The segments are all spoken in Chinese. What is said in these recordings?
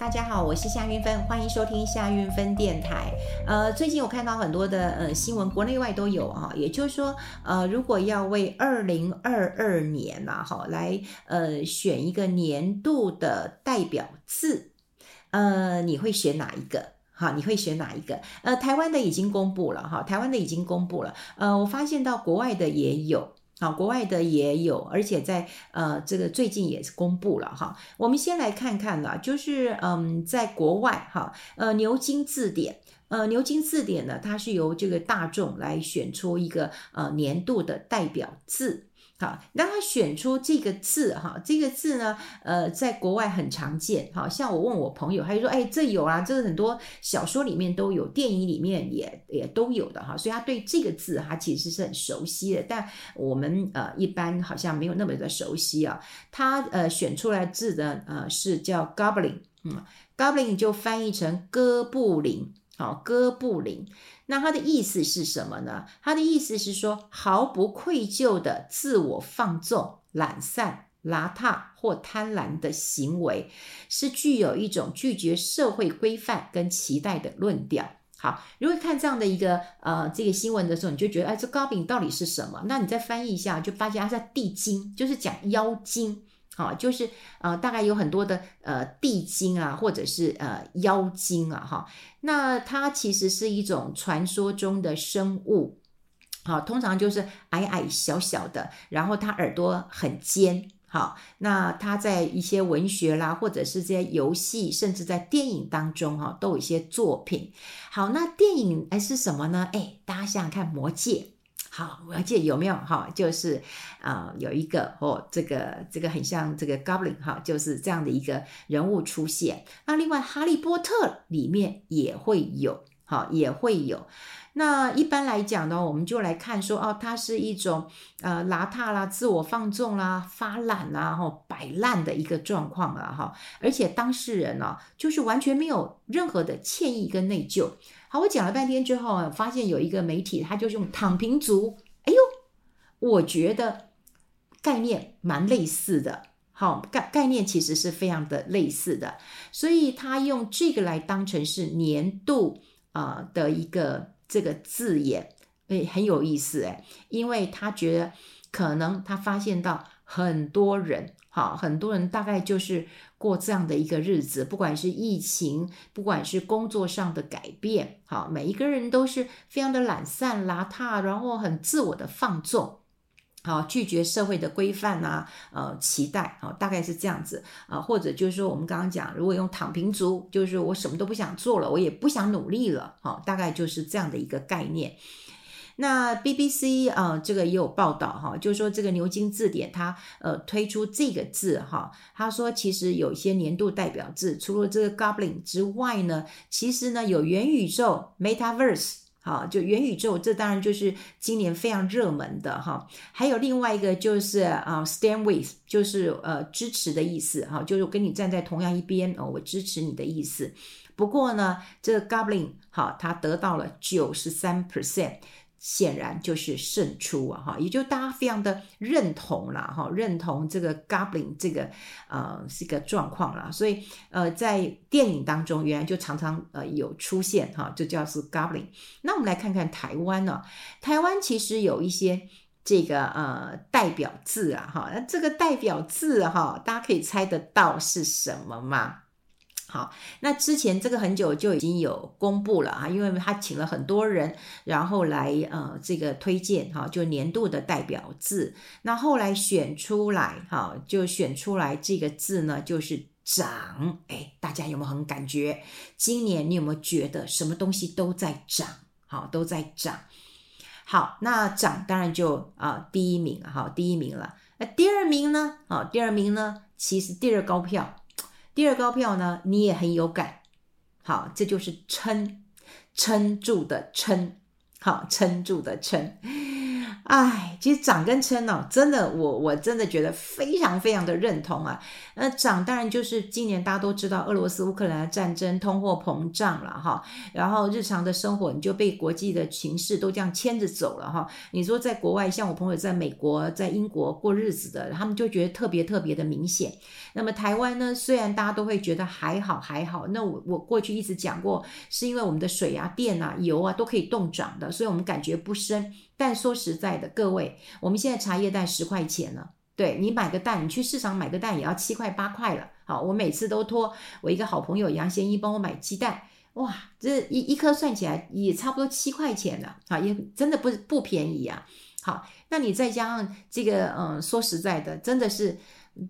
大家好，我是夏云芬，欢迎收听夏云芬电台。呃，最近我看到很多的呃新闻，国内外都有啊。也就是说，呃，如果要为二零二二年呐，哈，来呃选一个年度的代表字，呃，你会选哪一个？哈，你会选哪一个？呃，台湾的已经公布了哈，台湾的已经公布了。呃，我发现到国外的也有。好，国外的也有，而且在呃这个最近也是公布了哈。我们先来看看啦，就是嗯，在国外哈，呃牛津字典，呃牛津字典呢，它是由这个大众来选出一个呃年度的代表字。好，那他选出这个字哈，这个字呢，呃，在国外很常见。好像我问我朋友，他就说，哎，这有啊，这个很多小说里面都有，电影里面也也都有的哈，所以他对这个字他其实是很熟悉的。但我们呃一般好像没有那么的熟悉啊。他呃选出来字的呃是叫 Goblin，嗯，Goblin 就翻译成哥布林。好，哥布林，那它的意思是什么呢？它的意思是说，毫不愧疚的自我放纵、懒散、邋遢或贪婪的行为，是具有一种拒绝社会规范跟期待的论调。好，如果看这样的一个呃这个新闻的时候，你就觉得，哎，这高饼到底是什么？那你再翻译一下，就发现它是地精，就是讲妖精。好，就是呃，大概有很多的呃地精啊，或者是呃妖精啊，哈，那它其实是一种传说中的生物，好，通常就是矮矮小小的，然后它耳朵很尖，好，那它在一些文学啦，或者是这些游戏，甚至在电影当中哈，都有一些作品。好，那电影哎是什么呢？哎，大家想想看，《魔戒》。好，我要记有没有哈？就是啊、有一个哦，这个这个很像这个 Goblin 哈，就是这样的一个人物出现。那另外，《哈利波特》里面也会有，哈，也会有。那一般来讲呢，我们就来看说，哦，它是一种呃邋遢啦、自我放纵啦、发懒啦、哈摆烂的一个状况了哈。而且当事人呢，就是完全没有任何的歉意跟内疚。好，我讲了半天之后，发现有一个媒体，他就是用“躺平族”。哎呦，我觉得概念蛮类似的。好，概概念其实是非常的类似的，所以他用这个来当成是年度啊、的一个这个字眼，诶，很有意思诶，因为他觉得可能他发现到很多人。哈，很多人大概就是过这样的一个日子，不管是疫情，不管是工作上的改变，好，每一个人都是非常的懒散、邋遢，然后很自我的放纵，好，拒绝社会的规范啊，呃，期待，好，大概是这样子啊，或者就是说我们刚刚讲，如果用躺平族，就是我什么都不想做了，我也不想努力了，好，大概就是这样的一个概念。那 BBC 啊、这个也有报道哈，就是说这个牛津字典它呃推出这个字哈，他说其实有一些年度代表字，除了这个 Goblin 之外呢，其实呢有元宇宙 Metaverse 好，就元宇宙，这当然就是今年非常热门的哈，还有另外一个就是啊 Stand with，就是呃支持的意思哈，就是跟你站在同样一边哦，我支持你的意思。不过呢，这个 Goblin 好，它得到了九十三 percent。显然就是胜出啊，哈，也就大家非常的认同了，哈，认同这个 Goblin 这个呃是一个状况啦，所以呃在电影当中原来就常常呃有出现哈，就叫是 Goblin。那我们来看看台湾呢，台湾其实有一些这个呃代表字啊，哈，那这个代表字哈，大家可以猜得到是什么吗？好，那之前这个很久就已经有公布了啊，因为他请了很多人，然后来呃这个推荐哈，就年度的代表字。那后来选出来哈，就选出来这个字呢，就是涨。哎，大家有没有很感觉？今年你有没有觉得什么东西都在涨？好，都在涨。好，那涨当然就啊第一名哈，第一名了。那第二名呢？啊，第二名呢，其实第二高票。第二高票呢，你也很有感，好，这就是撑，撑住的撑，好，撑住的撑，哎，其实涨跟撑呢，真的，我我真的觉得非常非常的认同啊。那涨当然就是今年大家都知道俄罗斯乌克兰的战争，通货膨胀了哈，然后日常的生活你就被国际的情势都这样牵着走了哈。你说在国外，像我朋友在美国、在英国过日子的，他们就觉得特别特别的明显。那么台湾呢，虽然大家都会觉得还好还好，那我我过去一直讲过，是因为我们的水啊、电啊、油啊都可以冻涨的，所以我们感觉不深。但说实在的，各位，我们现在茶叶蛋十块钱了，对，你买个蛋，你去市场买个蛋也要七块八块了。好，我每次都托我一个好朋友杨先一帮我买鸡蛋，哇，这一一颗算起来也差不多七块钱了，啊，也真的不不便宜啊。好，那你再加上这个，嗯，说实在的，真的是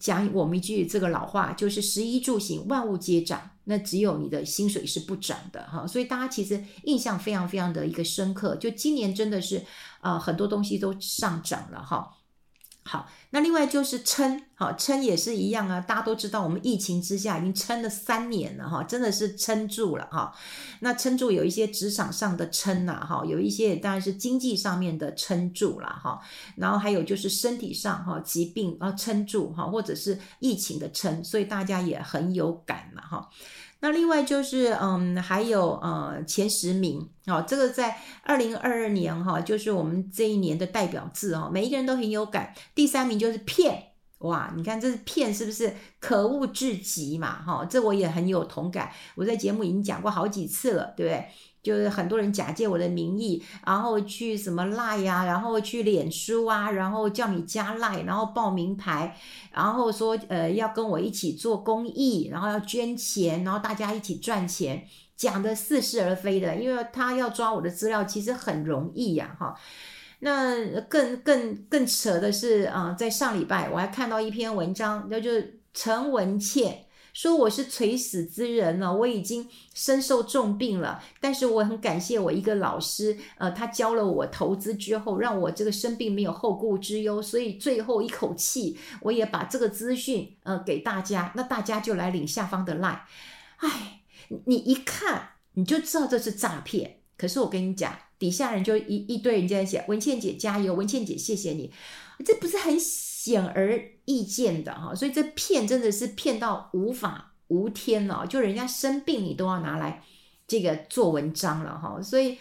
讲我们一句这个老话，就是食衣住行万物皆涨。那只有你的薪水是不涨的哈，所以大家其实印象非常非常的一个深刻，就今年真的是啊、很多东西都上涨了哈。好，那另外就是撑，好撑也是一样啊。大家都知道，我们疫情之下已经撑了三年了哈，真的是撑住了哈。那撑住有一些职场上的撑呐哈，有一些当然是经济上面的撑住了哈。然后还有就是身体上哈疾病啊撑住哈，或者是疫情的撑，所以大家也很有感嘛哈。那另外就是，嗯，还有呃前十名，哦，这个在二零二二年哈，就是我们这一年的代表字哦，每一个人都很有感。第三名就是骗，哇，你看这是骗是不是可恶至极嘛？哈，这我也很有同感，我在节目已经讲过好几次了，对不对？就是很多人假借我的名义，然后去什么赖呀，然后去脸书啊，然后叫你加赖，然后报名牌，然后说呃要跟我一起做公益，然后要捐钱，然后大家一起赚钱，讲的似是而非的，因为他要抓我的资料，其实很容易呀，哈。那更更更扯的是啊，在上礼拜我还看到一篇文章，那就是陈文茜。说我是垂死之人了，我已经身受重病了，但是我很感谢我一个老师，呃，他教了我投资之后，让我这个生病没有后顾之忧，所以最后一口气，我也把这个资讯呃给大家，那大家就来领下方的赖。哎，你一看你就知道这是诈骗，可是我跟你讲，底下人就一一堆人在写，文倩姐加油，文倩姐谢谢你，这不是很显而易见的哈，所以这骗真的是骗到无法无天了，就人家生病你都要拿来这个做文章了哈，所以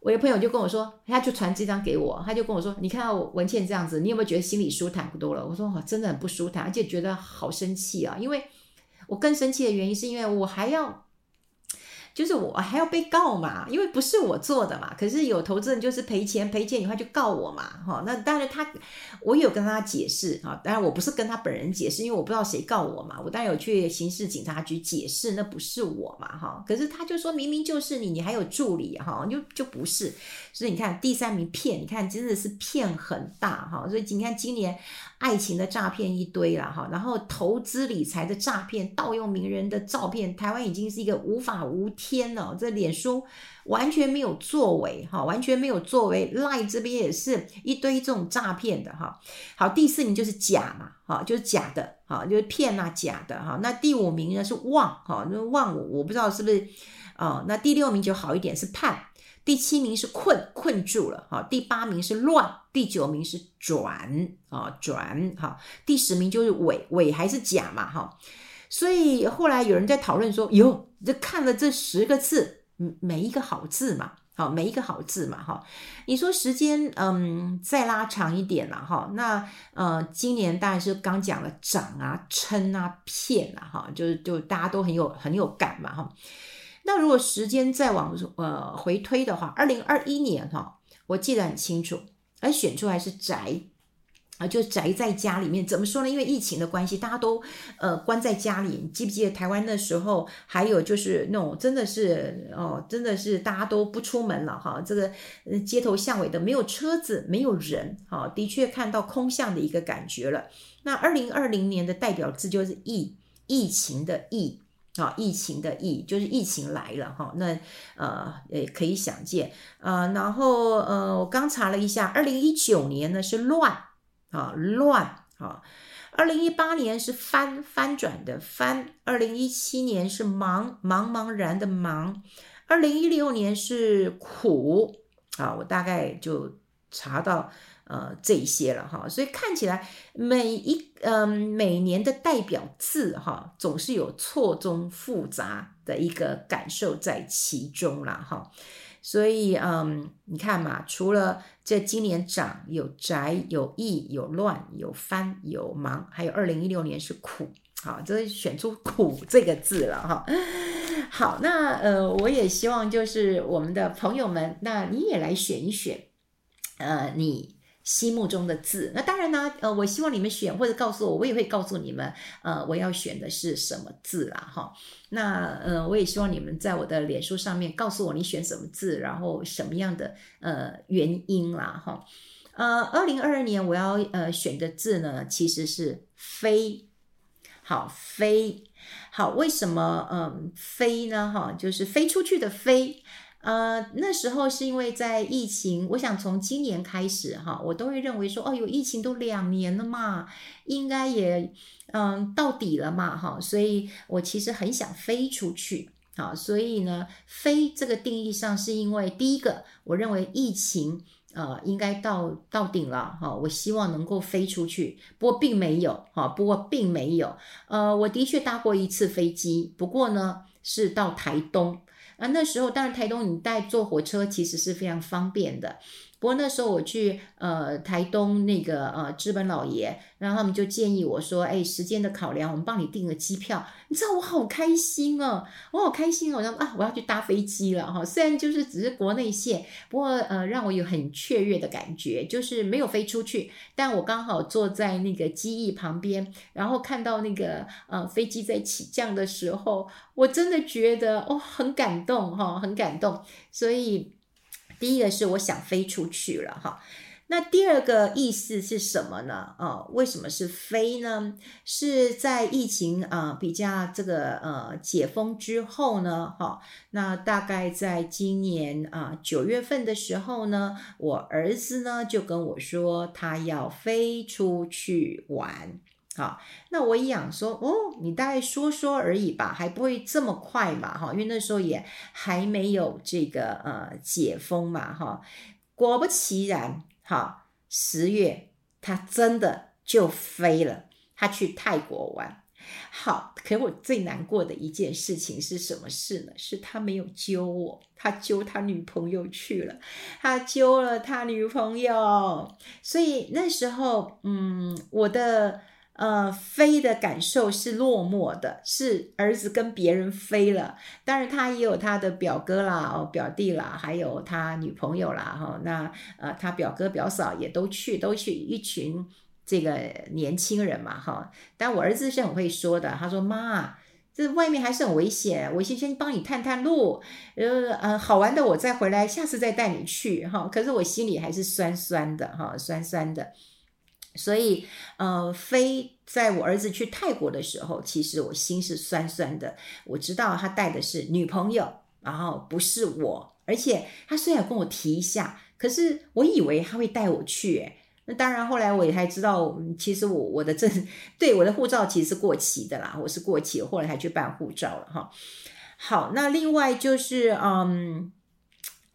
我有朋友就跟我说，他就传这张给我，他就跟我说，你看到文倩这样子，你有没有觉得心里舒坦多了？我说，真的很不舒坦，而且觉得好生气啊，因为我更生气的原因是因为我还要。就是我还要被告嘛，因为不是我做的嘛。可是有投资人就是赔钱，赔钱以后就告我嘛，哈。那当然他，我有跟他解释啊。当然我不是跟他本人解释，因为我不知道谁告我嘛。我当然有去刑事警察局解释，那不是我嘛，哈。可是他就说明明就是你，你还有助理哈，就就不是。所以你看第三名骗，你看真的是骗很大哈。所以你看今年爱情的诈骗一堆了哈，然后投资理财的诈骗，盗用名人的照片，台湾已经是一个无法无天。天呐，这脸书完全没有作为哈，完全没有作为。Lie 这边也是一堆这种诈骗的哈。好，第四名就是假嘛，哈，就是假的，哈，就是骗啊，假的哈。那第五名呢是旺，哈，那旺我我不知道是不是啊。那第六名就好一点是盼，第七名是困，困住了，哈。第八名是乱，第九名是转啊，转哈。第十名就是伪，伪还是假嘛，哈。所以后来有人在讨论说：“哟，这看了这十个字，嗯每一个好字嘛，好，每一个好字嘛，哈。你说时间，嗯，再拉长一点了，哈。那呃，今年当然是刚讲了涨啊、撑啊、骗啊，哈，就是就大家都很有很有感嘛，哈。那如果时间再往呃回推的话，二零二一年哈，我记得很清楚，而选出来是宅。啊，就宅在家里面，怎么说呢？因为疫情的关系，大家都呃关在家里。你记不记得台湾那时候，还有就是那种真的是哦，真的是大家都不出门了哈。这个街头巷尾的没有车子，没有人，哈，的确看到空巷的一个感觉了。那二零二零年的代表字就是疫，疫情的疫啊，疫情的疫就是疫情来了哈。那呃也可以想见啊、呃，然后呃，我刚查了一下，二零一九年呢是乱。啊，乱啊！二零一八年是翻翻转的翻，二零一七年是茫茫茫然的茫，二零一六年是苦啊！我大概就查到，呃这些了哈。所以看起来每一嗯、呃、每年的代表字哈，总是有错综复杂的一个感受在其中了哈。所以，嗯，你看嘛，除了这今年涨有宅有易有乱有翻有忙，还有二零一六年是苦，好，这选出苦 这个字了哈。好，那呃，我也希望就是我们的朋友们，那你也来选一选，呃，你。心目中的字，那当然呢，呃，我希望你们选或者告诉我，我也会告诉你们，呃，我要选的是什么字啦，哈。那呃，我也希望你们在我的脸书上面告诉我你选什么字，然后什么样的呃原因啦，哈。呃，二零二二年我要呃选的字呢，其实是飞，好飞，好，为什么嗯、飞呢？哈，就是飞出去的飞。呃，那时候是因为在疫情，我想从今年开始哈，我都会认为说，哦，有疫情都两年了嘛，应该也嗯到底了嘛哈，所以我其实很想飞出去，好，所以呢，飞这个定义上是因为第一个，我认为疫情呃应该到到顶了哈，我希望能够飞出去，不过并没有哈，不过并没有，呃，我的确搭过一次飞机，不过呢是到台东。啊，那时候当然台东你带坐火车其实是非常方便的。不过那时候我去呃台东那个呃资本老爷，然后他们就建议我说，哎，时间的考量，我们帮你订了机票。你知道我好开心哦，我好开心哦，我说啊，我要去搭飞机了哈。虽然就是只是国内线，不过呃让我有很雀跃的感觉，就是没有飞出去，但我刚好坐在那个机翼旁边，然后看到那个呃飞机在起降的时候，我真的觉得哦很感动哈，很感动，所以。第一个是我想飞出去了哈，那第二个意思是什么呢？啊，为什么是飞呢？是在疫情啊比较这个呃解封之后呢，哈，那大概在今年啊九月份的时候呢，我儿子呢就跟我说他要飞出去玩。好，那我一想说，哦，你大概说说而已吧，还不会这么快嘛，哈，因为那时候也还没有这个呃解封嘛，哈。果不其然，哈，十月他真的就飞了，他去泰国玩。好，可我最难过的一件事情是什么事呢？是他没有揪我，他揪他女朋友去了，他揪了他女朋友，所以那时候，嗯，我的。呃，飞的感受是落寞的，是儿子跟别人飞了。当然，他也有他的表哥啦、哦表弟啦，还有他女朋友啦，哈、那呃，他表哥表嫂也都去，都去一群这个年轻人嘛，哈、但我儿子是很会说的，他说：“妈，这外面还是很危险，我先先帮你探探路，呃呃，好玩的我再回来，下次再带你去，哈、”可是我心里还是酸酸的，哈、酸酸的。所以，呃，飞在我儿子去泰国的时候，其实我心是酸酸的。我知道他带的是女朋友，然后不是我。而且他虽然跟我提一下，可是我以为他会带我去。诶，那当然，后来我也才知道，其实我我的证，对，我的护照其实是过期的啦，我是过期，后来才去办护照了哈。好，那另外就是，嗯。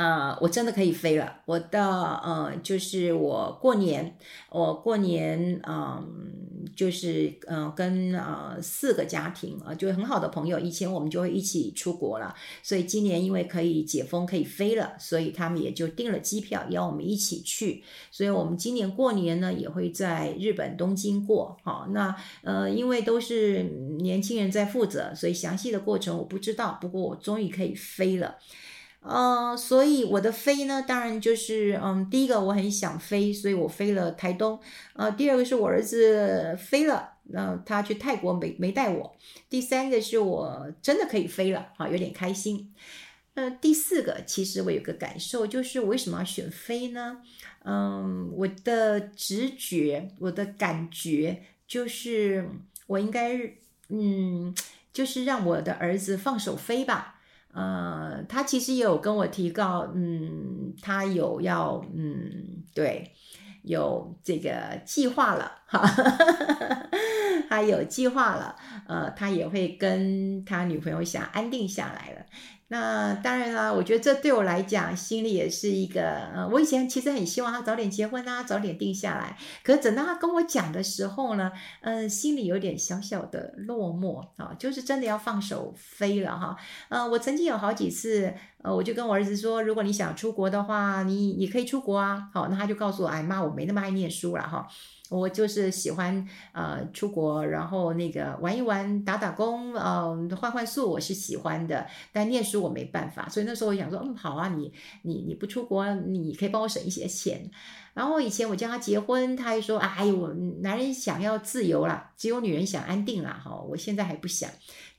呃，我真的可以飞了。我的呃，就是我过年，我过年，嗯、就是呃，跟呃四个家庭啊、呃，就很好的朋友，以前我们就会一起出国了。所以今年因为可以解封，可以飞了，所以他们也就订了机票，邀我们一起去。所以我们今年过年呢，也会在日本东京过。好，那呃，因为都是年轻人在负责，所以详细的过程我不知道。不过我终于可以飞了。呃，所以我的飞呢，当然就是，嗯，第一个我很想飞，所以我飞了台东。呃，第二个是我儿子飞了，那、呃、他去泰国没没带我。第三个是我真的可以飞了，啊，有点开心。呃，第四个其实我有个感受，就是我为什么要选飞呢？嗯，我的直觉，我的感觉就是我应该，嗯，就是让我的儿子放手飞吧。呃，他其实也有跟我提到，嗯，他有要，嗯，对，有这个计划了，哈，他有计划了，呃，他也会跟他女朋友想安定下来了。那当然啦，我觉得这对我来讲，心里也是一个，呃，我以前其实很希望他早点结婚啊，早点定下来。可是等到他跟我讲的时候呢，嗯、心里有点小小的落寞啊，就是真的要放手飞了哈。呃，我曾经有好几次，呃，我就跟我儿子说，如果你想出国的话，你你可以出国啊。好，那他就告诉我，哎妈，我没那么爱念书了哈。我就是喜欢呃出国，然后那个玩一玩，打打工，嗯、换换宿，我是喜欢的。但念书我没办法，所以那时候我想说，嗯，好啊，你你你不出国，你可以帮我省一些钱。然后以前我叫他结婚，他还说，哎呦，男人想要自由啦，只有女人想安定啦。哈，我现在还不想。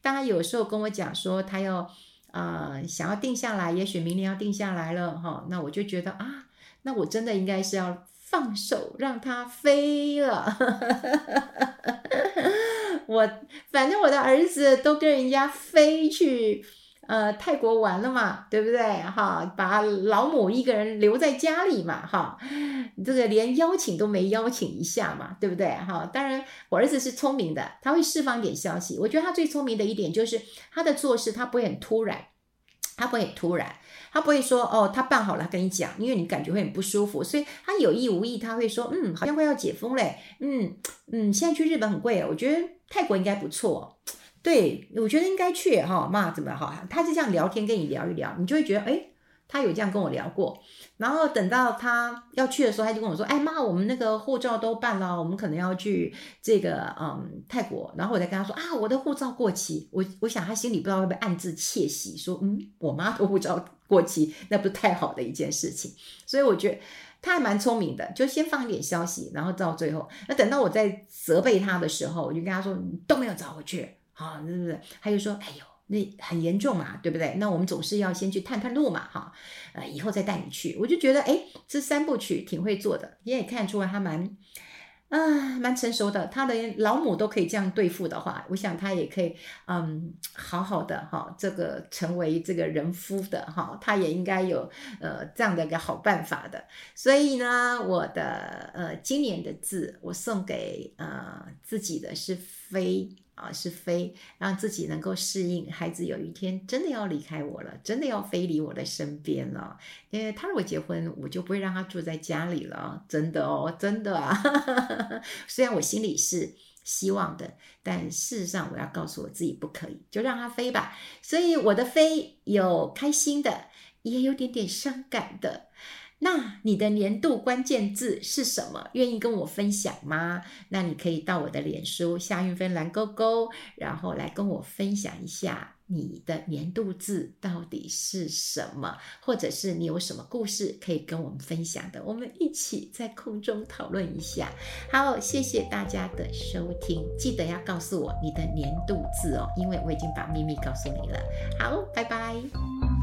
当他有时候跟我讲说，他要呃想要定下来，也许明年要定下来了哈，那我就觉得啊，那我真的应该是要。放手让它飞了，我反正我的儿子都跟人家飞去呃泰国玩了嘛，对不对？哈，把老母一个人留在家里嘛，哈，这个连邀请都没邀请一下嘛，对不对？哈，当然我儿子是聪明的，他会释放点消息。我觉得他最聪明的一点就是他的做事他不会很突然，他不会突然。他不会说哦，他办好了跟你讲，因为你感觉会很不舒服，所以他有意无意他会说，嗯，好像快要解封嘞，嗯嗯，现在去日本很贵哦，我觉得泰国应该不错，对，我觉得应该去哈，嘛怎么哈？他就这样聊天跟你聊一聊，你就会觉得哎。他有这样跟我聊过，然后等到他要去的时候，他就跟我说：“哎妈，我们那个护照都办了，我们可能要去这个嗯泰国。”然后我再跟他说：“啊，我的护照过期。”我我想他心里不知道会不会暗自窃喜，说：“嗯，我妈的护照过期，那不是太好的一件事情。”所以我觉得他还蛮聪明的，就先放一点消息，然后到最后，那等到我在责备他的时候，我就跟他说：“你都没有找回去，好，是不是？”他就说：“哎呦。”那很严重嘛，对不对？那我们总是要先去探探路嘛，哈，呃，以后再带你去。我就觉得，哎，这三部曲挺会做的，你也看出来他蛮，啊，蛮成熟的。他的老母都可以这样对付的话，我想他也可以，嗯，好好的哈，这个成为这个人夫的哈，他也应该有呃这样的一个好办法的。所以呢，我的呃今年的字，我送给呃自己的是飞。啊，是飞，让自己能够适应。孩子有一天真的要离开我了，真的要飞离我的身边了。因为他如果结婚，我就不会让他住在家里了。真的哦，真的啊。虽然我心里是希望的，但事实上我要告诉我自己不可以，就让他飞吧。所以我的飞有开心的，也有点点伤感的。那你的年度关键字是什么？愿意跟我分享吗？那你可以到我的脸书夏韵芬蓝勾勾，然后来跟我分享一下你的年度字到底是什么，或者是你有什么故事可以跟我们分享的，我们一起在空中讨论一下。好，谢谢大家的收听，记得要告诉我你的年度字哦，因为我已经把秘密告诉你了。好，拜拜。